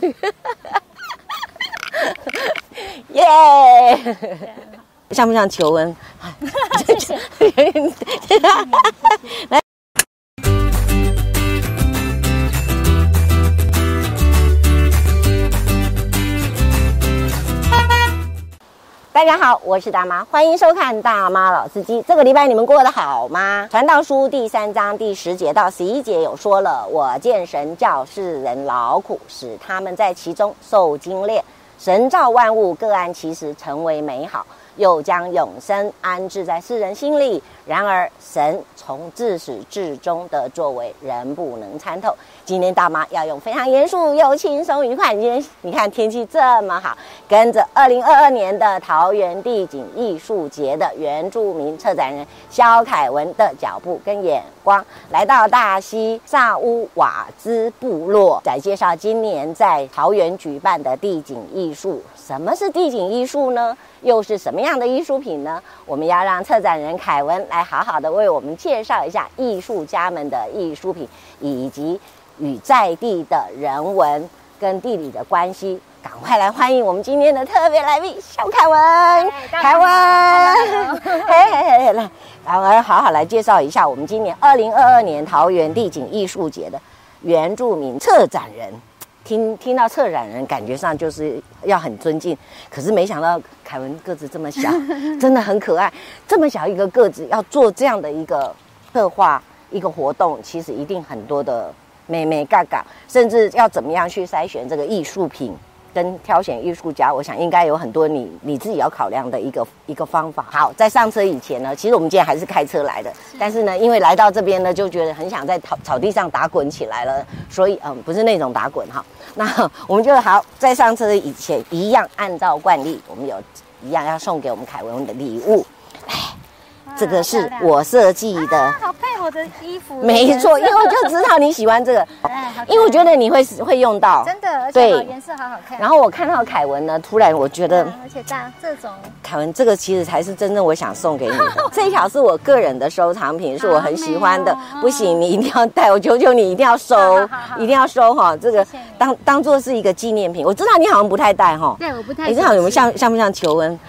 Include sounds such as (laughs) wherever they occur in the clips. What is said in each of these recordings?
(laughs) 耶！像不像求恩？(laughs) 谢谢。(laughs) 大家好，我是大妈，欢迎收看《大妈老司机》。这个礼拜你们过得好吗？传道书第三章第十节到十一节有说了：“我见神教世人劳苦，使他们在其中受精炼。神造万物，各安其时成为美好。”又将永生安置在世人心里。然而，神从自始至终的作为，人不能参透。今天大妈要用非常严肃又轻松愉快。今天你看天气这么好，跟着二零二二年的桃园地景艺术节的原住民策展人肖凯文的脚步跟眼光，来到大溪萨乌瓦兹部落，来介绍今年在桃园举办的地景艺术。什么是地景艺术呢？又是什么样的艺术品呢？我们要让策展人凯文来好好的为我们介绍一下艺术家们的艺术品，以及与在地的人文跟地理的关系。赶快来欢迎我们今天的特别来宾小凯文，凯文，嘿嘿嘿，来，来，我要好好来介绍一下我们今年二零二二年桃园地景艺术节的原住民策展人。听听到策展人，感觉上就是要很尊敬，可是没想到凯文个子这么小，(laughs) 真的很可爱。这么小一个个子，要做这样的一个策划一个活动，其实一定很多的妹妹嘎嘎，甚至要怎么样去筛选这个艺术品。跟挑选艺术家，我想应该有很多你你自己要考量的一个一个方法。好，在上车以前呢，其实我们今天还是开车来的，是但是呢，因为来到这边呢，就觉得很想在草草地上打滚起来了，所以嗯，不是那种打滚哈。那我们就好在上车以前一样按照惯例，我们有一样要送给我们凯文的礼物。这个是我设计的，啊，好配我的衣服。没错，因为我就知道你喜欢这个，(laughs) 因为我觉得你会会用到，真的，而且颜色好好看。然后我看到凯文呢，突然我觉得，而且大这种，凯文这个其实才是真正我想送给你的。(laughs) 这一条是我个人的收藏品，是我很喜欢的。不行，你一定要带，我求求你一定要收，一定要收哈。这个当当做是一个纪念品。我知道你好像不太戴哈，对，我不太。你知道有没有像像不像求恩？(laughs)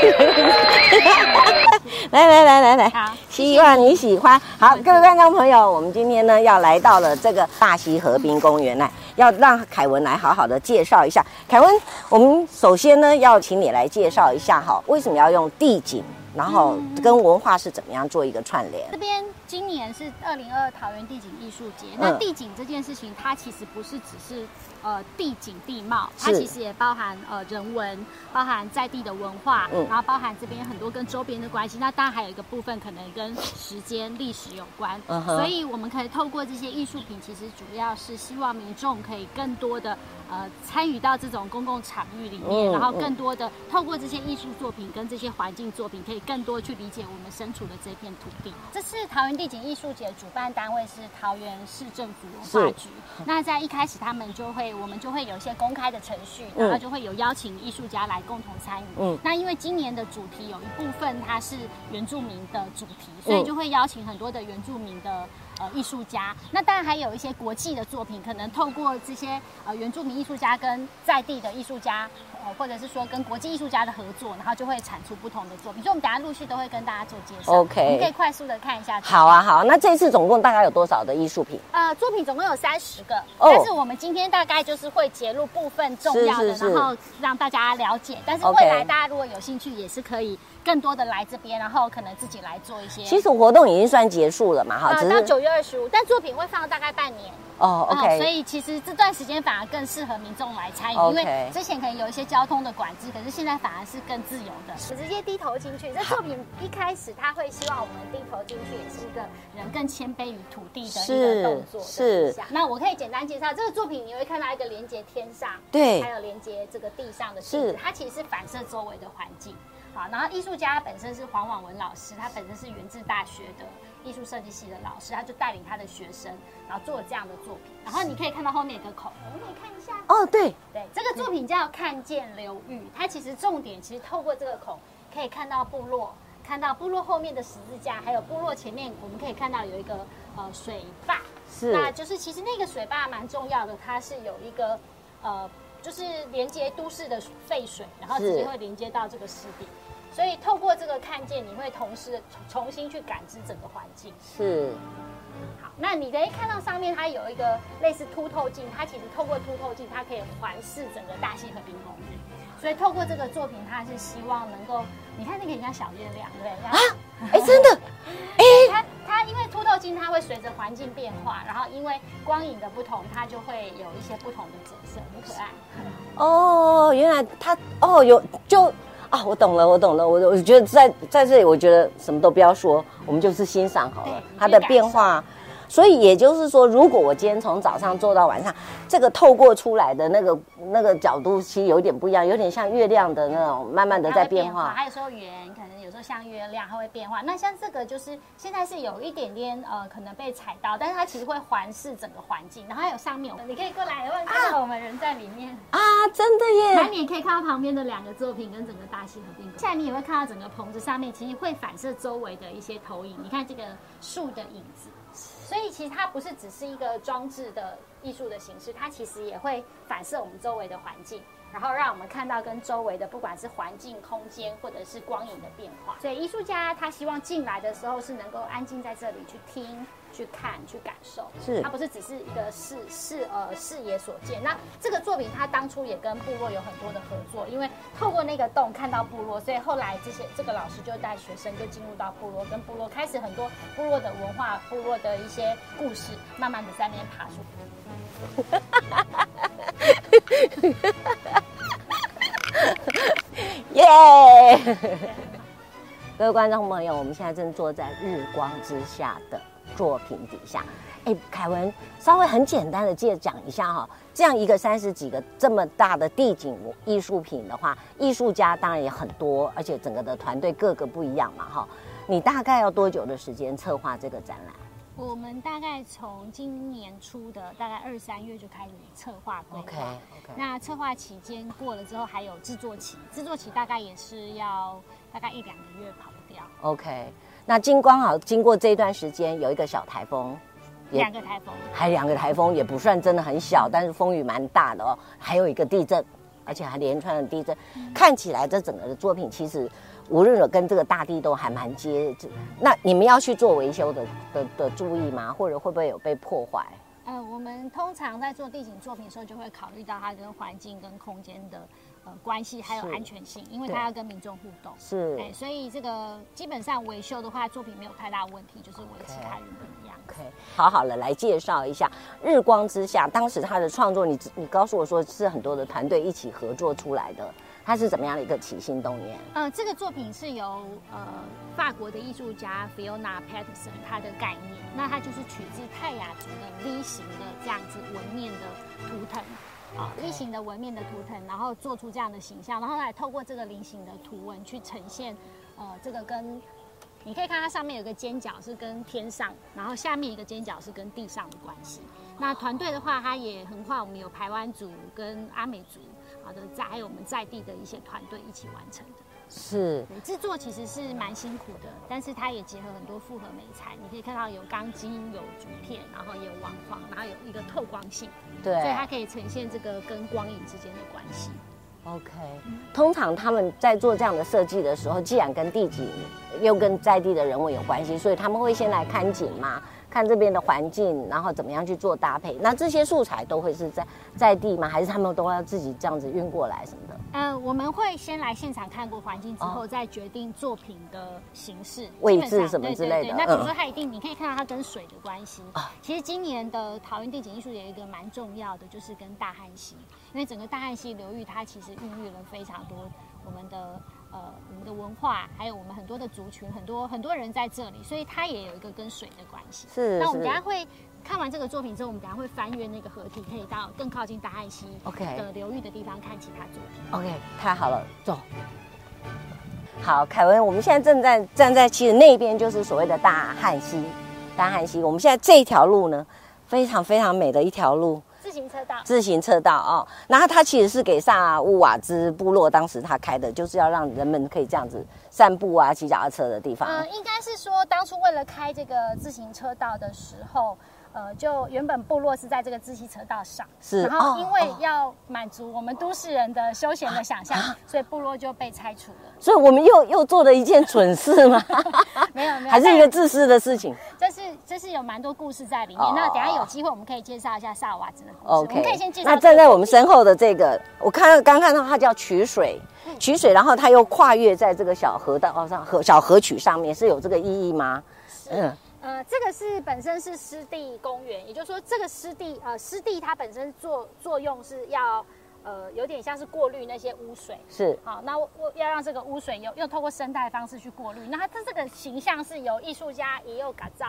(laughs) 来来来来来，希望你喜欢。好，各位观众朋友，我们今天呢要来到了这个大溪河滨公园来，要让凯文来好好的介绍一下。凯文，我们首先呢要请你来介绍一下哈，为什么要用地景，然后跟文化是怎么样做一个串联？这边今年是二零二二桃园地景艺术节，那地景这件事情，它其实不是只是。呃，地景地貌，它其实也包含呃人文，包含在地的文化，嗯，然后包含这边很多跟周边的关系。那当然还有一个部分可能跟时间历史有关，嗯。所以我们可以透过这些艺术品，其实主要是希望民众可以更多的呃参与到这种公共场域里面，嗯、然后更多的透过这些艺术作品跟这些环境作品，可以更多去理解我们身处的这片土地。这次桃园地景艺术节主办单位是桃园市政府文化局，那在一开始他们就会。我们就会有一些公开的程序，然后就会有邀请艺术家来共同参与。嗯，那因为今年的主题有一部分它是原住民的主题，所以就会邀请很多的原住民的呃艺术家。那当然还有一些国际的作品，可能透过这些呃原住民艺术家跟在地的艺术家。或者是说跟国际艺术家的合作，然后就会产出不同的作品。所以，我们等下陆续都会跟大家做介绍。OK，你可以快速的看一下。好啊，好。那这次总共大概有多少的艺术品？呃，作品总共有三十个。哦。但是我们今天大概就是会揭露部分重要的，然后让大家了解。但是未来大家如果有兴趣，也是可以更多的来这边，然后可能自己来做一些。其实活动已经算结束了嘛，哈。呃，到九月二十五，但作品会放大概半年。哦、oh，OK，所以其实这段时间反而更适合民众来参与.因为之前可能有一些交通的管制，可是现在反而是更自由的，直接低头进去。这作品一开始他会希望我们低头进去，也是一个人更谦卑于土地的一个动作。是，是。那我可以简单介绍这个作品，你会看到一个连接天上，对，还有连接这个地上的镜子，它其实是反射周围的环境。好，然后艺术家本身是黄婉文老师，他本身是源自大学的艺术设计系的老师，他就带领他的学生，然后做了这样的作品。然后你可以看到后面有个孔，我们可以看一下。哦，对对，这个作品叫看见流域，它其实重点其实透过这个孔可以看到部落，看到部落后面的十字架，还有部落前面我们可以看到有一个呃水坝。是，那就是其实那个水坝蛮重要的，它是有一个呃，就是连接都市的废水，然后直接会连接到这个湿地。所以透过这个看见，你会同时重新去感知整个环境。是。好，那你可以看到上面它有一个类似凸透镜，它其实透过凸透镜，它可以环视整个大溪和平公园。所以透过这个作品，它是希望能够，你看那个很像小月亮，对不对？啊，哎，真的，哎，它它因为凸透镜，它会随着环境变化，然后因为光影的不同，它就会有一些不同的景色，很可爱。哦，原来它哦有就。啊，我懂了，我懂了，我我觉得在在这里，我觉得什么都不要说，我们就是欣赏好了它的变化。所以也就是说，如果我今天从早上做到晚上，这个透过出来的那个那个角度，其实有点不一样，有点像月亮的那种，慢慢的在变化。还有时候圆，可能有时候像月亮，它会变化。那像这个就是现在是有一点点呃，可能被踩到，但是它其实会环视整个环境，然后还有上面，你可以过来问看到我们人在里面啊，真的耶！那你也可以看到旁边的两个作品跟整个大溪合并。现在你也会看到整个棚子上面，其实会反射周围的一些投影。你看这个树的影子。所以其实它不是只是一个装置的艺术的形式，它其实也会反射我们周围的环境。然后让我们看到跟周围的不管是环境、空间或者是光影的变化。所以艺术家他希望进来的时候是能够安静在这里去听、去看、去感受。是，他不是只是一个视视呃视野所见。那这个作品他当初也跟部落有很多的合作，因为透过那个洞看到部落，所以后来这些这个老师就带学生就进入到部落，跟部落开始很多部落的文化、部落的一些故事，慢慢的在那边爬出。(laughs) (laughs) 耶！各位观众朋友，我们现在正坐在日光之下的作品底下。哎，凯文，稍微很简单的借讲一下哈，这样一个三十几个这么大的地景艺术品的话，艺术家当然也很多，而且整个的团队各个不一样嘛哈。你大概要多久的时间策划这个展览？我们大概从今年初的大概二三月就开始策划规划。Okay, okay. 那策划期间过了之后，还有制作期，制作期大概也是要大概一两个月跑不掉。OK，那金光好，经过这一段时间有一个小台风，两个台风，还两个台风也不算真的很小，但是风雨蛮大的哦。还有一个地震，而且还连串的地震，看起来这整个的作品其实。无论跟这个大地都还蛮接，那你们要去做维修的的的注意吗？或者会不会有被破坏？呃，我们通常在做地景作品的时候，就会考虑到它跟环境跟空间的呃关系，还有安全性，因为它要跟民众互动。是，哎，所以这个基本上维修的话，作品没有太大问题，就是维持它原本一样。OK，好好的来介绍一下《日光之下》，当时他的创作，你你告诉我说是很多的团队一起合作出来的。它是怎么样的一个起心动念？呃，这个作品是由呃法国的艺术家 Fiona Patterson 他的概念，那它就是取自泰雅族的 V 型的这样子纹面的图腾，啊菱形的纹面的图腾，然后做出这样的形象，然后来透过这个菱形的图文去呈现，呃，这个跟你可以看它上面有个尖角是跟天上，然后下面一个尖角是跟地上的关系。那团队的话，它也横跨我们有台湾族跟阿美族。好的，在还有我们在地的一些团队一起完成的，是制作其实是蛮辛苦的，但是它也结合很多复合美材，你可以看到有钢筋、有竹片，然后也有网框，然后有一个透光性，对，所以它可以呈现这个跟光影之间的关系。OK，通常他们在做这样的设计的时候，既然跟地景又跟在地的人文有关系，所以他们会先来看景嘛。看这边的环境，然后怎么样去做搭配？那这些素材都会是在在地吗？还是他们都要自己这样子运过来什么的？呃，我们会先来现场看过环境之后，再决定作品的形式、位置什么之类的。对对对，那比如说它一定，你可以看到它跟水的关系。啊、其实今年的桃园地景艺术有一个蛮重要的，就是跟大汉溪，因为整个大汉溪流域它其实孕育了非常多我们的。呃，我们的文化，还有我们很多的族群，很多很多人在这里，所以它也有一个跟水的关系。是。那我们等下会看完这个作品之后，我们等下会翻阅那个河体，可以到更靠近大汉溪 OK 的流域的地方看其他作品。OK，太好了，走。好，凯文，我们现在正在站在其实那边，就是所谓的大汉溪。大汉溪，我们现在这一条路呢，非常非常美的一条路。自行车道，自行车道哦，然后它其实是给萨乌瓦兹部落当时他开的，就是要让人们可以这样子散步啊、骑脚踏车的地方。嗯，应该是说当初为了开这个自行车道的时候，呃，就原本部落是在这个自行车道上，是，然后因为要满足我们都市人的休闲的想象，啊、所以部落就被拆除了。所以我们又又做了一件蠢事吗？没 (laughs) 有没有，(laughs) 还是一个自私的事情。这是这是有蛮多故事在里面。哦、那等一下有机会我们可以介绍一下萨瓦兹的故事。OK，我们可以先介绍。那站在我们身后的这个，我看到刚看到它叫曲水，嗯、曲水，然后它又跨越在这个小河道上河小河曲上面，是有这个意义吗？是嗯。呃，这个是本身是湿地公园，也就是说，这个湿地呃，湿地它本身作作用是要呃，有点像是过滤那些污水。是。好，那我要让这个污水又又透过生态方式去过滤。那它它这个形象是由艺术家也有改造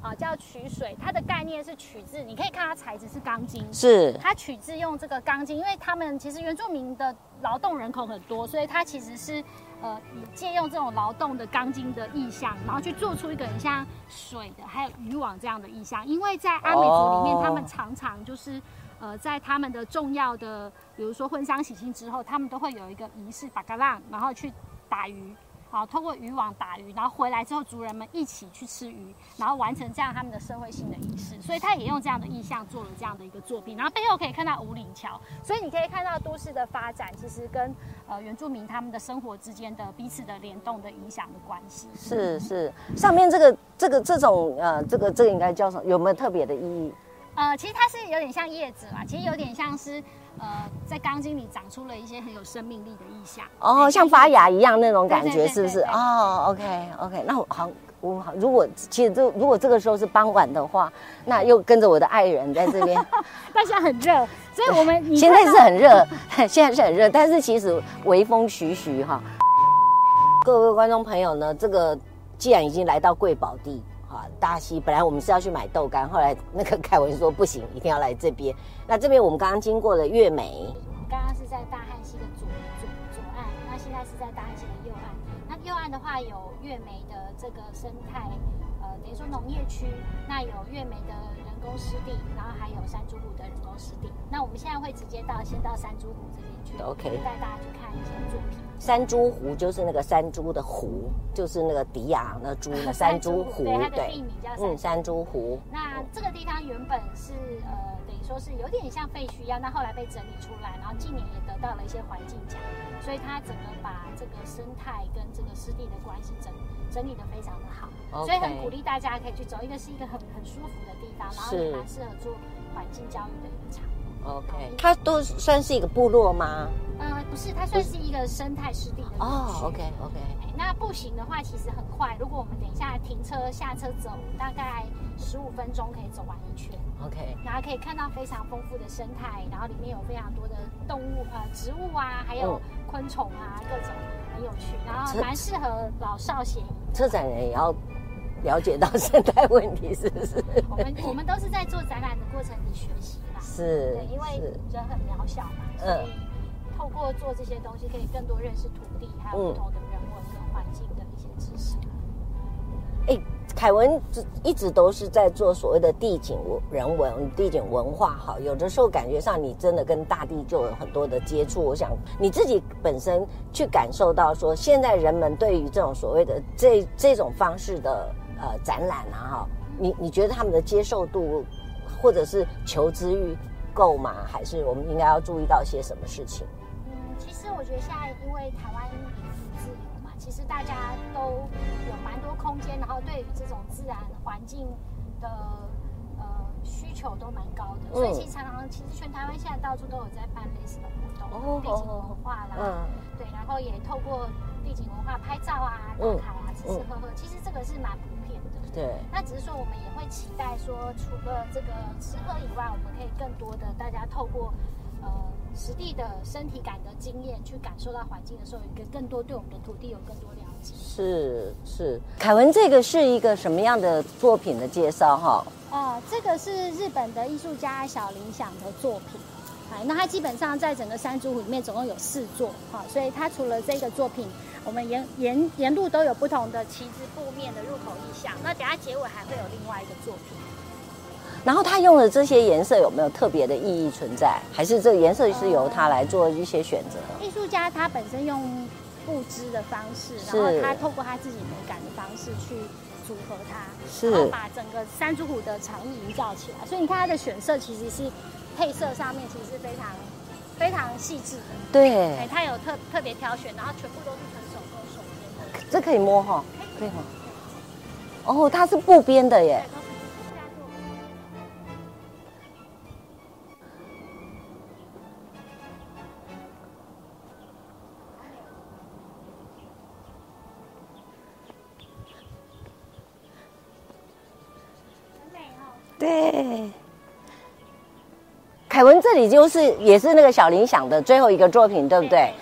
啊，叫取水。它的概念是取自，你可以看它材质是钢筋。是。它取自用这个钢筋，因为他们其实原住民的劳动人口很多，所以它其实是。呃，借用这种劳动的钢筋的意象，然后去做出一个很像水的，还有渔网这样的意象。因为在阿美族里面，他们常常就是，呃，在他们的重要的，比如说婚丧喜庆之后，他们都会有一个仪式，巴嘎浪，然后去打鱼。好，通过渔网打鱼，然后回来之后，族人们一起去吃鱼，然后完成这样他们的社会性的仪式。所以他也用这样的意象做了这样的一个作品。然后背后可以看到五岭桥，所以你可以看到都市的发展其实跟呃原住民他们的生活之间的彼此的联动的影响的关系。是是，上面这个这个这种呃这个这个应该叫什么？有没有特别的意义？呃，其实它是有点像叶子啦，其实有点像是。呃，在钢筋里长出了一些很有生命力的意象哦，像发芽一样那种感觉，是不是？哦，OK OK，那我好，我好，如果其实这如果这个时候是傍晚的话，那又跟着我的爱人在这边，(laughs) 但是很热，所以我们 (laughs) 现在是很热，(laughs) 现在是很热，但是其实微风徐徐哈。各位观众朋友呢，这个既然已经来到贵宝地。大溪本来我们是要去买豆干，后来那个凯文说不行，一定要来这边。那这边我们刚刚经过了月眉，刚刚是在大汉溪的左左左岸，那现在是在大汉溪的右岸。那右岸的话有月眉的这个生态，呃，等于说农业区，那有月眉的工湿地，然后还有山竹湖的人工湿地。那我们现在会直接到先到山竹湖这边去，OK，带大家去看一些作品。山猪湖就是那个山猪的湖，就是那个迪亚那猪的山猪湖，对，它的地名叫嗯山猪湖。那这个地方原本是呃说是有点像废墟一样，那后来被整理出来，然后近年也得到了一些环境奖，所以它整个把这个生态跟这个湿地的关系整整理得非常的好，Okay. 所以很鼓励大家可以去走，一个是一个很很舒服的地方，然后也蛮适合做环境教育的一个场。OK，它都算是一个部落吗？呃，不是，它算是一个生态湿地的哦。OK OK，那步行的话其实很快，如果我们等一下停车下车走，大概十五分钟可以走完一圈。OK，然后可以看到非常丰富的生态，然后里面有非常多的动物呃植物啊，还有昆虫啊，各种很有趣，然后蛮适合老少咸宜。车展人也要了解到生态问题，是不是？我们我们都是在做展览的过程里学习。是，对，因为人很渺小嘛，所以透过做这些东西，可以更多认识土地，还有不同的人文跟环境的一些知识。凯文一直都是在做所谓的地景人文、地景文化。哈，有的时候感觉上你真的跟大地就有很多的接触。我想你自己本身去感受到说，现在人们对于这种所谓的这这种方式的呃展览啊，哈，你你觉得他们的接受度？或者是求知欲够吗？还是我们应该要注意到些什么事情？嗯，其实我觉得现在因为台湾自由嘛，其实大家都有蛮多空间，然后对于这种自然环境的呃需求都蛮高的，嗯、所以其实常常其实全台湾现在到处都有在办类似的活动，哦、地景文化啦，嗯、对，然后也透过地景文化拍照啊、打卡啊、吃吃喝喝，其实这个是蛮普遍的。对，那只是说我们也会期待说，除了这个吃喝以外，我们可以更多的大家透过呃实地的身体感的经验，去感受到环境的时候，有一个更多对我们的土地有更多了解。是是，凯文，这个是一个什么样的作品的介绍哈？哦，这个是日本的艺术家小林想的作品。哎，那它基本上在整个山竹湖里面总共有四座，哈，所以它除了这个作品，我们沿沿沿路都有不同的旗帜布面的入口意象。那等下结尾还会有另外一个作品。然后他用的这些颜色有没有特别的意义存在？还是这个颜色是由他来做一些选择？艺术家他本身用布织的方式，然后他透过他自己美感的方式去组合它，是然后把整个山竹虎的场域营造起来。所以你看他的选色其实是配色上面其实是非常非常细致的。对，哎，他有特特别挑选，然后全部都是。这可以摸哈，可以摸。哦，它是布编的耶。对，凯文，这里就是也是那个小林想的最后一个作品，对不对？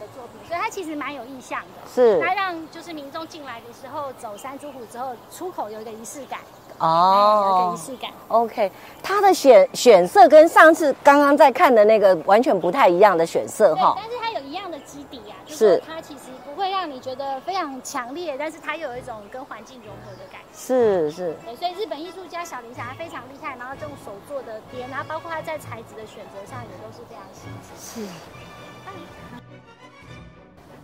的作品，所以他其实蛮有意向的。是，他让就是民众进来的时候走山猪湖之后，出口有一个仪式感。哦，有个仪式感。OK，他的选选色跟上次刚刚在看的那个完全不太一样的选色哈。但是它有一样的基底啊，就是它其实不会让你觉得非常强烈，但是它有一种跟环境融合的感觉。是是。对，所以日本艺术家小林霞非常厉害，然后这种手做的边，然后包括他在材质的选择上也都是非常细致。是。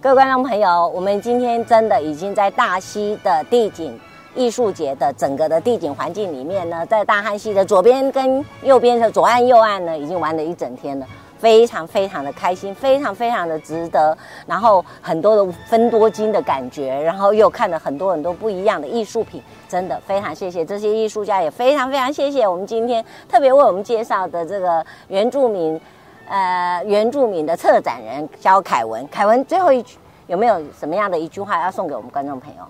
各位观众朋友，我们今天真的已经在大溪的地景艺术节的整个的地景环境里面呢，在大汉溪的左边跟右边的左岸右岸呢，已经玩了一整天了，非常非常的开心，非常非常的值得。然后很多的分多金的感觉，然后又看了很多很多不一样的艺术品，真的非常谢谢这些艺术家，也非常非常谢谢我们今天特别为我们介绍的这个原住民，呃，原住民的策展人肖凯文。凯文最后一句有没有什么样的一句话要送给我们观众朋友？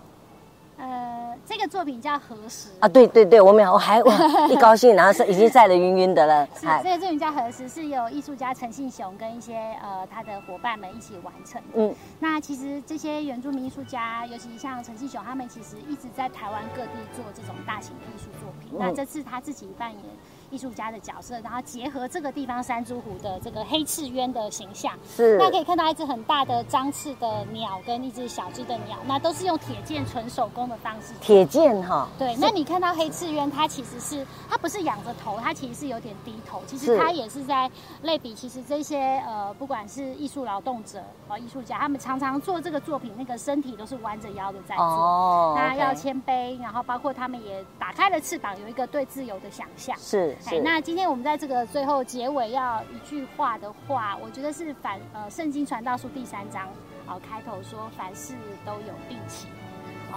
呃，这个作品叫何时啊？对对对，我没有，我还 (laughs) 一高兴，然后是已经晒得晕晕的了。是，这个作品叫何时，是由艺术家陈信雄跟一些呃他的伙伴们一起完成的。嗯，那其实这些原住民艺术家，尤其像陈信雄，他们其实一直在台湾各地做这种大型的艺术作品。嗯、那这次他自己扮演。艺术家的角色，然后结合这个地方山猪湖的这个黑翅鸢的形象，是，那可以看到一只很大的张翅的鸟跟一只小只的鸟，那都是用铁剑纯手工的方式。铁剑哈，对。那你看到黑翅鸢，它其实是它不是仰着头，它其实是有点低头，其实它也是在类比，其实这些呃不管是艺术劳动者和艺术家，他们常常做这个作品，那个身体都是弯着腰的在做，哦、那要谦卑，然后包括他们也打开了翅膀，有一个对自由的想象。是。是那今天我们在这个最后结尾要一句话的话，我觉得是反呃《圣经传道书》第三章，哦开头说凡事都有定期，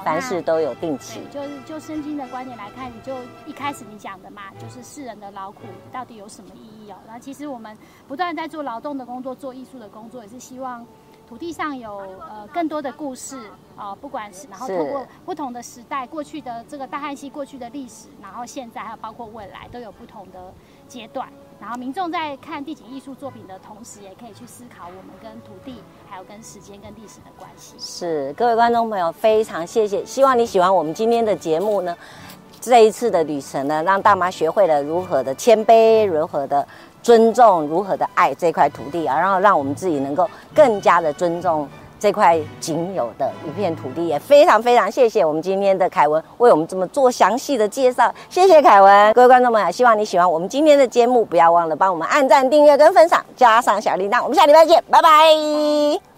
凡事都有定期。对，就是就圣经的观点来看，你就一开始你讲的嘛，就是世人的劳苦到底有什么意义哦？然后其实我们不断在做劳动的工作，做艺术的工作，也是希望。土地上有呃更多的故事啊、呃，不管是然后通过不同的时代，过去的这个大汉溪过去的历史，然后现在还有包括未来都有不同的阶段。然后民众在看地景艺术作品的同时，也可以去思考我们跟土地还有跟时间跟历史的关系。是各位观众朋友，非常谢谢，希望你喜欢我们今天的节目呢。这一次的旅程呢，让大妈学会了如何的谦卑，如何的。尊重如何的爱这块土地啊然后让我们自己能够更加的尊重这块仅有的一片土地也非常非常谢谢我们今天的凯文为我们这么做详细的介绍谢谢凯文。各位观众们啊希望你喜欢我们今天的节目不要忘了帮我们按赞订阅跟分享加上小铃铛我们下礼拜见拜拜。